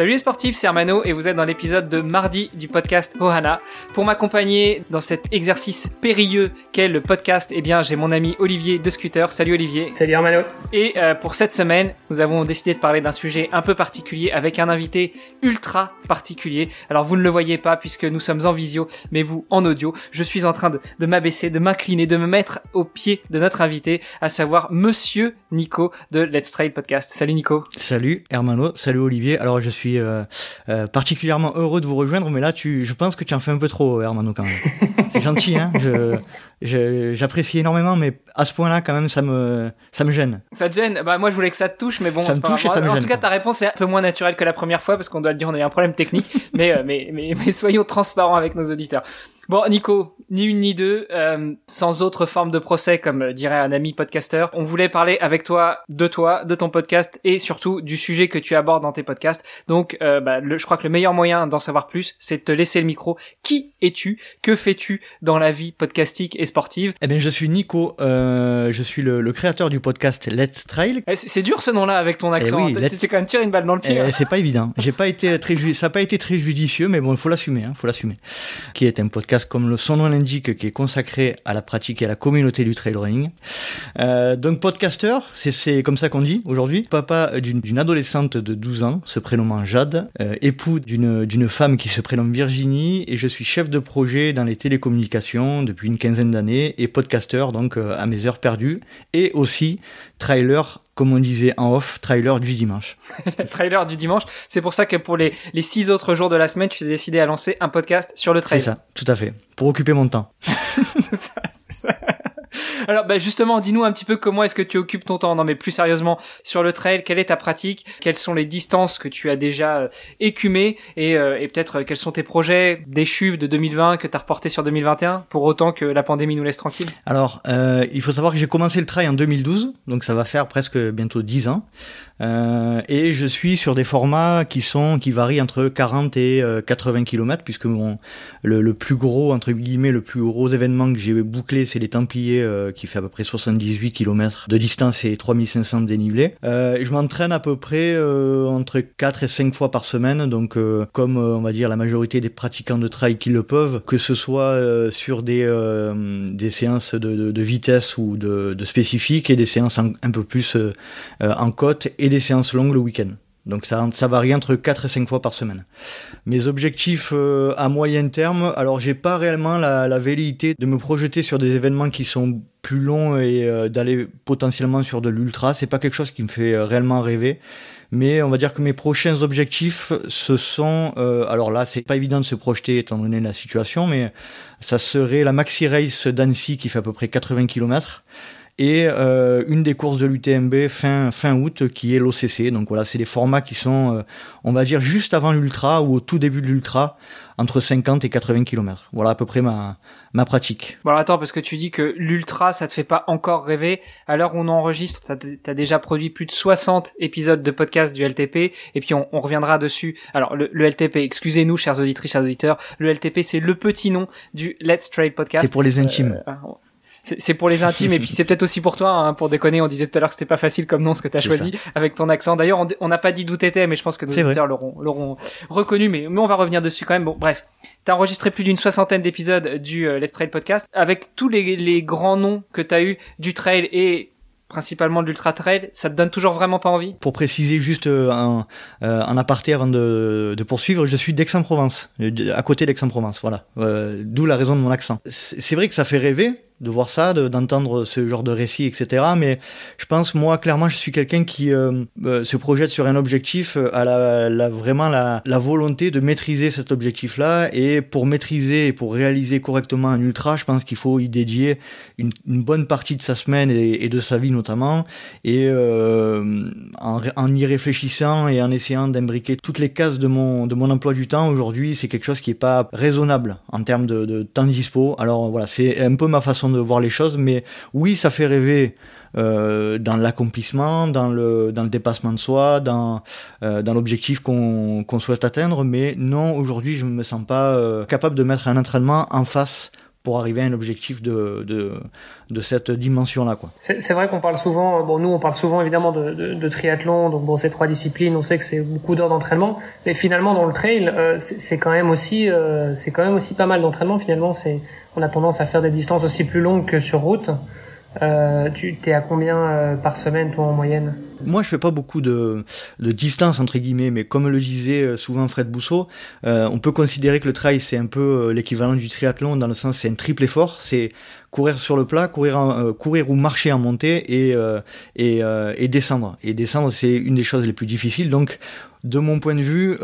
Salut les sportifs, c'est Armano et vous êtes dans l'épisode de mardi du podcast Ohana. Pour m'accompagner dans cet exercice périlleux qu'est le podcast, eh bien j'ai mon ami Olivier de Scooter. Salut Olivier. Salut Armano. Et euh, pour cette semaine, nous avons décidé de parler d'un sujet un peu particulier avec un invité ultra particulier. Alors vous ne le voyez pas puisque nous sommes en visio, mais vous en audio. Je suis en train de, de m'abaisser, de m'incliner, de me mettre au pied de notre invité, à savoir Monsieur Nico de Let's Trail Podcast. Salut Nico. Salut Hermano, salut Olivier. Alors je suis euh, euh, particulièrement heureux de vous rejoindre, mais là, tu, je pense que tu en fais un peu trop, Hermano, quand même. C'est gentil, hein. J'apprécie énormément, mais à ce point-là, quand même, ça me, ça me gêne. Ça te gêne? Bah moi, je voulais que ça te touche, mais bon, ça me touche et ça me En gêne, tout cas, ta réponse est un peu moins naturelle que la première fois, parce qu'on doit le dire, on a eu un problème technique. mais, euh, mais, mais, mais soyons transparents avec nos auditeurs. Bon, Nico, ni une ni deux, euh, sans autre forme de procès, comme dirait un ami podcasteur. On voulait parler avec toi de toi, de ton podcast et surtout du sujet que tu abordes dans tes podcasts. Donc, euh, bah, le, je crois que le meilleur moyen d'en savoir plus, c'est de te laisser le micro. Qui es-tu? Que fais-tu dans la vie podcastique? Et sportive Eh bien, je suis Nico, euh, je suis le, le créateur du podcast Let's Trail. Eh, C'est dur ce nom-là avec ton accent. oui, T'as- let's- Tu t'es quand même tiré une balle dans le pied. Eh, hein. c'est pas évident. J'ai pas été très ju- ça n'a pas été très judicieux, mais bon, il faut l'assumer, hein, faut l'assumer. Qui est un podcast comme le son nom l'indique, qui est consacré à la pratique et à la communauté du trail running. Euh, donc podcasteur, c'est comme ça qu'on dit aujourd'hui. Papa d'une adolescente de 12 ans, se prénommant Jade, euh, époux d'une d'une femme qui se prénomme Virginie, et je suis chef de projet dans les télécommunications depuis une quinzaine d'années et podcasteur donc euh, à mes heures perdues et aussi trailer comme on disait en off, trailer du dimanche. le trailer du dimanche. C'est pour ça que pour les, les six autres jours de la semaine, tu t'es décidé à lancer un podcast sur le C'est trail. ça, tout à fait. Pour occuper mon temps. c'est ça, c'est ça. Alors bah justement, dis-nous un petit peu comment est-ce que tu occupes ton temps. Non mais plus sérieusement, sur le trail, quelle est ta pratique? Quelles sont les distances que tu as déjà euh, écumées? Et, euh, et peut-être euh, quels sont tes projets déchus de 2020 que tu as reportés sur 2021 pour autant que la pandémie nous laisse tranquille? Alors, euh, il faut savoir que j'ai commencé le trail en 2012, donc ça va faire presque bientôt 10 ans. Euh, et je suis sur des formats qui sont qui varient entre 40 et euh, 80 km, puisque le, plus gros entre guillemets le plus gros événement que j'ai bouclé, c'est les Templiers, euh, qui fait à peu près 78 km de distance et 3500 de dénivelé. Euh, et je m'entraîne à peu près euh, entre 4 et 5 fois par semaine, donc euh, comme euh, on va dire la majorité des pratiquants de trail qui le peuvent, que ce soit euh, sur des euh, des séances de, vitesse ou de, de spécifiques et des séances un peu plus euh, euh, en côte et des séances longues le week-end. Donc ça, varie entre 4 et 5 fois par semaine. Mes objectifs euh, à moyen terme, alors j'ai pas réellement la, la velléité de me projeter sur des événements qui sont plus longs et euh, d'aller potentiellement sur de l'ultra. C'est pas quelque chose qui me fait euh, réellement rêver. Mais on va dire que mes prochains objectifs, ce sont, alors là, c'est pas évident de se projeter étant donné la situation, mais ça serait la Maxi Race d'Annecy qui fait à peu près 80 km et euh, une des courses de l'UTMB fin, fin août qui est l'OCC. Donc voilà, c'est des formats qui sont, euh, on va dire, juste avant l'ultra ou au tout début de l'ultra, entre 50 et 80 km. Voilà à peu près ma, ma pratique. Bon alors attends, parce que tu dis que l'ultra, ça te fait pas encore rêver. À l'heure où on enregistre, t'as as déjà produit plus de 60 épisodes de podcast du LTP, et puis on, on reviendra dessus. Alors le, le LTP, excusez-nous, chers auditrices, chers auditeurs, le LTP, c'est le petit nom du Let's Trade Podcast. C'est pour les intimes. Euh, c'est pour les intimes et puis c'est peut-être aussi pour toi hein, pour déconner. On disait tout à l'heure que c'était pas facile comme nom ce que t'as choisi avec ton accent. D'ailleurs on- n'a pas dit d'où t'étais mais je pense que nos auditeurs l'auront reconnu mais, mais on va revenir dessus quand même. Bon bref. T'as enregistré plus d'une soixantaine d'épisodes du euh, Let's Trail podcast. Avec tous les, les grands noms que t'as eu du trail et principalement de l'ultra trail ça te donne toujours vraiment pas envie? Pour préciser juste euh, euh, en aparté avant de, de poursuivre, je suis d'Aix-en-Provence, euh, à côté d'Aix-en-Provence, voilà. Euh, D'où la raison de mon accent. C'est vrai que ça fait rêver, de voir ça, d'entendre ce genre de récit, etc. Mais je pense, moi, clairement, je suis quelqu'un qui euh, euh, se projette sur un objectif à la, vraiment la, la, volonté de maîtriser cet objectif-là. Et pour maîtriser et pour réaliser correctement un ultra, je pense qu'il faut y dédier une, bonne partie de sa semaine et, de sa vie notamment. Et euh, en, y réfléchissant et en essayant d'imbriquer toutes les cases de mon, de mon emploi du temps, aujourd'hui, c'est quelque chose qui est pas raisonnable en termes de, de temps dispo. Alors voilà, c'est un peu ma façon de voir les choses, mais oui, ça fait rêver euh, dans l'accomplissement, dans le, dans le dépassement de soi, dans, euh, dans l'objectif qu'on souhaite atteindre, mais non, aujourd'hui, je ne me sens pas euh, capable de mettre un entraînement en face pour arriver à un objectif de, de, de cette dimension-là. quoi. C'est vrai qu'on parle souvent, bon nous on parle souvent évidemment de, de, de triathlon, donc bon ces trois disciplines, on sait que c'est beaucoup d'heures d'entraînement, mais finalement dans le trail, euh, c'est quand même aussi euh, c'est quand même aussi pas mal d'entraînement. Finalement, c'est on a tendance à faire des distances aussi plus longues que sur route. Euh, tu t'es à combien euh, par semaine toi en moyenne? Moi, je fais pas beaucoup de, de, distance entre guillemets, mais comme le disait euh, souvent Fred Bousseau, euh, on peut considérer que le trail c'est un peu l'équivalent du triathlon dans le sens c'est un triple effort, c'est courir sur le plat, courir, courir ou marcher en montée et et, et descendre. Et descendre c'est une des choses les plus difficiles. Donc, de mon point de vue,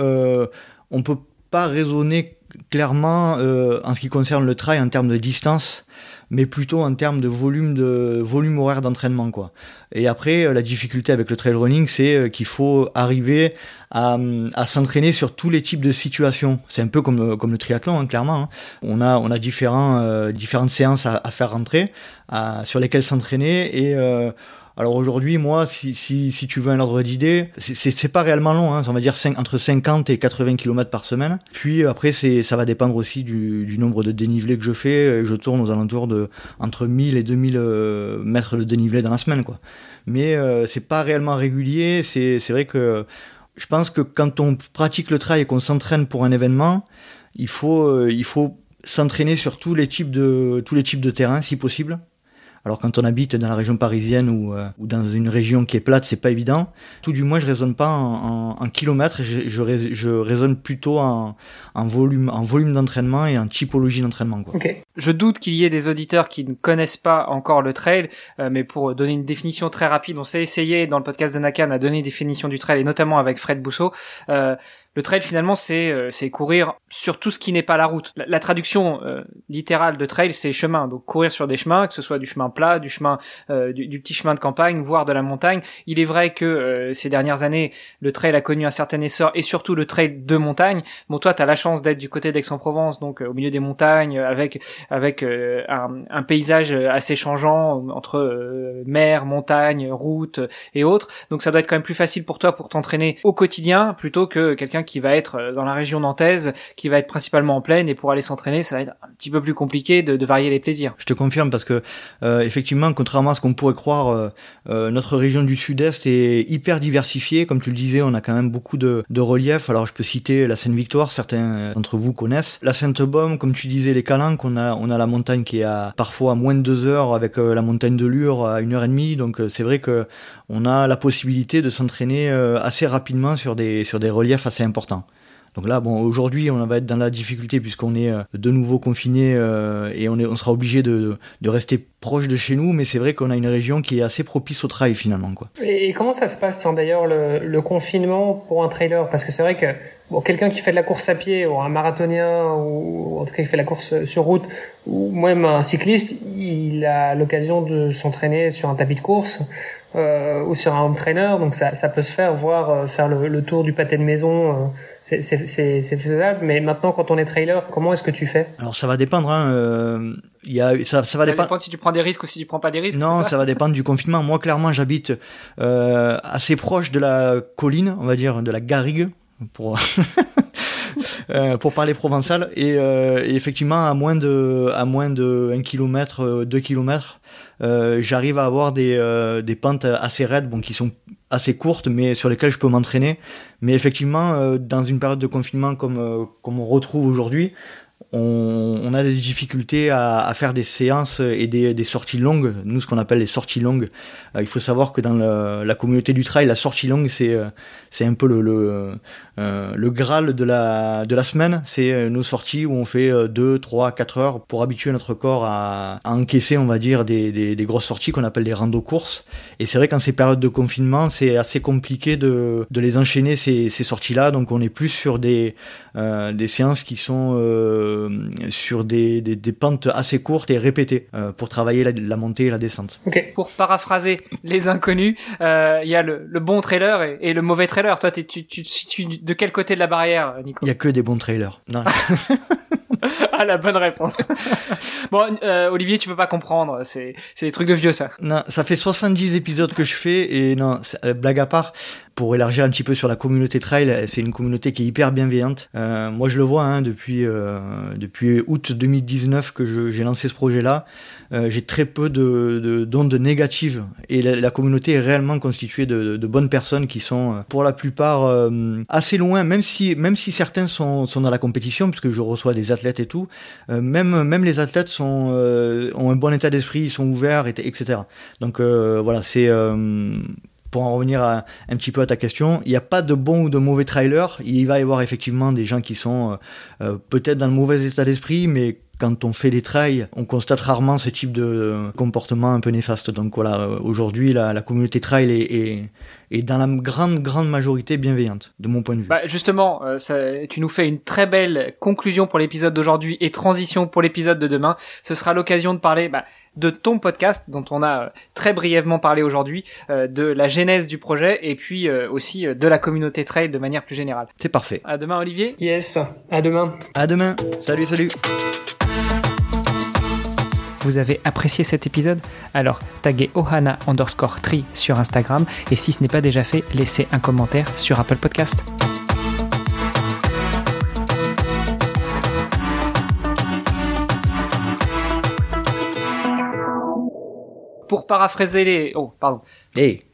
on peut pas raisonner clairement en ce qui concerne le trail en termes de distance mais plutôt en termes de volume de volume horaire d'entraînement quoi. Et après euh, la difficulté avec le trail running c'est euh, qu'il faut arriver à, à s'entraîner sur tous les types de situations. C'est un peu comme euh, comme le triathlon hein, clairement. Hein. On a on a différents différentes séances à, à faire rentrer sur lesquelles s'entraîner et alors aujourd'hui, moi, si, si, si, tu veux un ordre d'idée, c'est pas réellement long, hein, on va dire entre 50 et 80 km par semaine. Puis après, ça va dépendre aussi du, du, nombre de dénivelés que je fais. Je tourne aux alentours de entre 1000 et 2000 euh, mètres de dénivelé dans la semaine. Quoi. Mais euh, c'est pas réellement régulier. C'est vrai que je pense que quand on pratique le trail et qu'on s'entraîne pour un événement, il faut, euh, il faut s'entraîner sur tous les types de tous les types de terrains si possible alors quand on habite dans la région parisienne ou, euh, ou dans une région qui est plate, c'est pas évident. Tout du moins, je raisonne pas en, en, kilomètres, je, je, je, raisonne plutôt en, en volume, en volume d'entraînement et en typologie d'entraînement. Okay. Je doute qu'il y ait des auditeurs qui ne connaissent pas encore le trail, euh, mais pour donner une définition très rapide, on s'est essayé dans le podcast de Nakan à donner une définition du trail et notamment avec Fred Bousseau. Euh, le trail finalement c'est euh, c'est courir sur tout ce qui n'est pas la route. La, traduction euh, littérale de trail c'est chemin, donc courir sur des chemins, que ce soit du chemin plat, du chemin euh, du, petit chemin de campagne, voire de la montagne. Il est vrai que ces dernières années le trail a connu un certain essor et surtout le trail de montagne. Bon toi tu as la chance d'être du côté d'Aix-en-Provence donc au milieu des montagnes avec avec un, un, paysage assez changeant entre mer, montagne, route et autres. Donc ça doit être quand même plus facile pour toi pour t'entraîner au quotidien plutôt que quelqu'un qui va être euh, dans la région nantaise, qui va être principalement en plaine, et pour aller s'entraîner, ça va être un petit peu plus compliqué de, varier les plaisirs. Je te confirme parce que euh, effectivement, contrairement à ce qu'on pourrait croire, euh, euh, notre région du Sud-Est est hyper diversifiée. Comme tu le disais, on a quand même beaucoup de, de relief. Alors je peux citer la Seine-Victoire, certains d'entre vous connaissent. La Sainte-Baume, comme tu disais, les Calanques, on a, on a la montagne qui est à parfois à moins de deux heures avec la montagne de Lure à une heure et demie. Donc c'est vrai que on a la possibilité de s'entraîner assez rapidement sur des, sur des reliefs assez importants Donc là, bon, aujourd'hui, on va être dans la difficulté puisqu'on est euh, de nouveau confiné euh, et on, sera obligé de, de, rester proche de chez nous, mais c'est vrai qu'on a une région qui est assez propice au trail finalement. Quoi. Et comment ça se passe d'ailleurs le, confinement pour un trailer? Parce que c'est vrai que bon, quelqu'un qui fait de la course à pied, ou un marathonien, ou en tout cas qui fait la course sur route, ou même un cycliste, il a l'occasion de s'entraîner sur un tapis de course euh, ou sur un home trainer, donc ça, ça peut se faire, voir euh, faire le, le, tour du pâté de maison, euh, c'est faisable. Mais maintenant, quand on est trailer, comment est-ce que tu fais? Alors ça va dépendre. Hein, euh, y a, ça, ça va ça dépendre si tu prends des risques ou si tu prends pas des risques. Non, ça, ça, va dépendre du confinement. Moi, clairement, j'habite euh, assez proche de la colline, on va dire, de la garrigue, pour. Euh, pour parler provençal et, euh, et, effectivement à moins de à moins de 1 km 2 km euh, j'arrive à avoir des, euh, des pentes assez raides, bon, qui sont assez courtes, mais sur lesquelles je peux m'entraîner. Mais effectivement, euh, dans une période de confinement comme, comme on retrouve aujourd'hui, on, on, a des difficultés à, à, faire des séances et des, des sorties longues. Nous, ce qu'on appelle les sorties longues. Euh, il faut savoir que dans le, la communauté du trail, la sortie longue, c'est euh, c'est un peu le, le, euh, le graal de la, de la semaine. C'est euh, nos sorties où on fait 2, 3, 4 heures pour habituer notre corps à, à encaisser, on va dire, des, des, des grosses sorties qu'on appelle des rando courses. Et c'est vrai qu'en ces périodes de confinement, c'est assez compliqué de, de les enchaîner ces, ces sorties-là. Donc on est plus sur des, euh, des séances qui sont euh, sur des, des, des, pentes assez courtes et répétées euh, pour travailler la, la, montée et la descente. Okay. Pour paraphraser les inconnus, il y a le, le, bon trailer et, et, le mauvais trailer. Toi, tu, tu, tu situes de quel côté de la barrière, Nico? Il y a que des bons trailers. Non. ah la bonne réponse. bon, euh, Olivier, tu peux pas comprendre, c'est c'est des trucs de vieux ça. Non, ça fait 70 épisodes que je fais et non, euh, blague à part, pour élargir un petit peu sur la communauté trail, c'est une communauté qui est hyper bienveillante. Euh, moi, je le vois hein, depuis euh, depuis août 2019 que j'ai lancé ce projet-là. Euh, j'ai très peu de d'ondes de, négatives et la, la, communauté est réellement constituée de, de, bonnes personnes qui sont euh, pour la plupart euh, assez loin, même si même si certains sont, sont dans la compétition, puisque je reçois des athlètes et tout. même même les athlètes sont ont un bon état d'esprit, ils sont ouverts, et, etc. Donc voilà, c'est pour en revenir à, un petit peu à ta question, il n'y a pas de bon ou de mauvais trailer. Il va y avoir effectivement des gens qui sont euh, peut-être dans le mauvais état d'esprit, mais quand on fait des trails, on constate rarement ce type de comportement un peu néfaste. Donc voilà, aujourd'hui, la, communauté trail est, est, dans la grande, grande majorité bienveillante, de mon point de vue. Bah justement, euh, ça, tu nous fais une très belle conclusion pour l'épisode d'aujourd'hui et transition pour l'épisode de demain. Ce sera l'occasion de parler bah, de ton podcast, dont on a très brièvement parlé aujourd'hui, euh, de la genèse du projet et puis euh, aussi de la communauté trail de manière plus générale. C'est parfait. À demain, Olivier. Yes, à demain. À demain. Salut, salut. Vous avez apprécié cet épisode Alors taguez ohana underscore tri sur Instagram et si ce n'est pas déjà fait, laissez un commentaire sur Apple Podcast. Pour paraphraser les... Oh, pardon. Hey.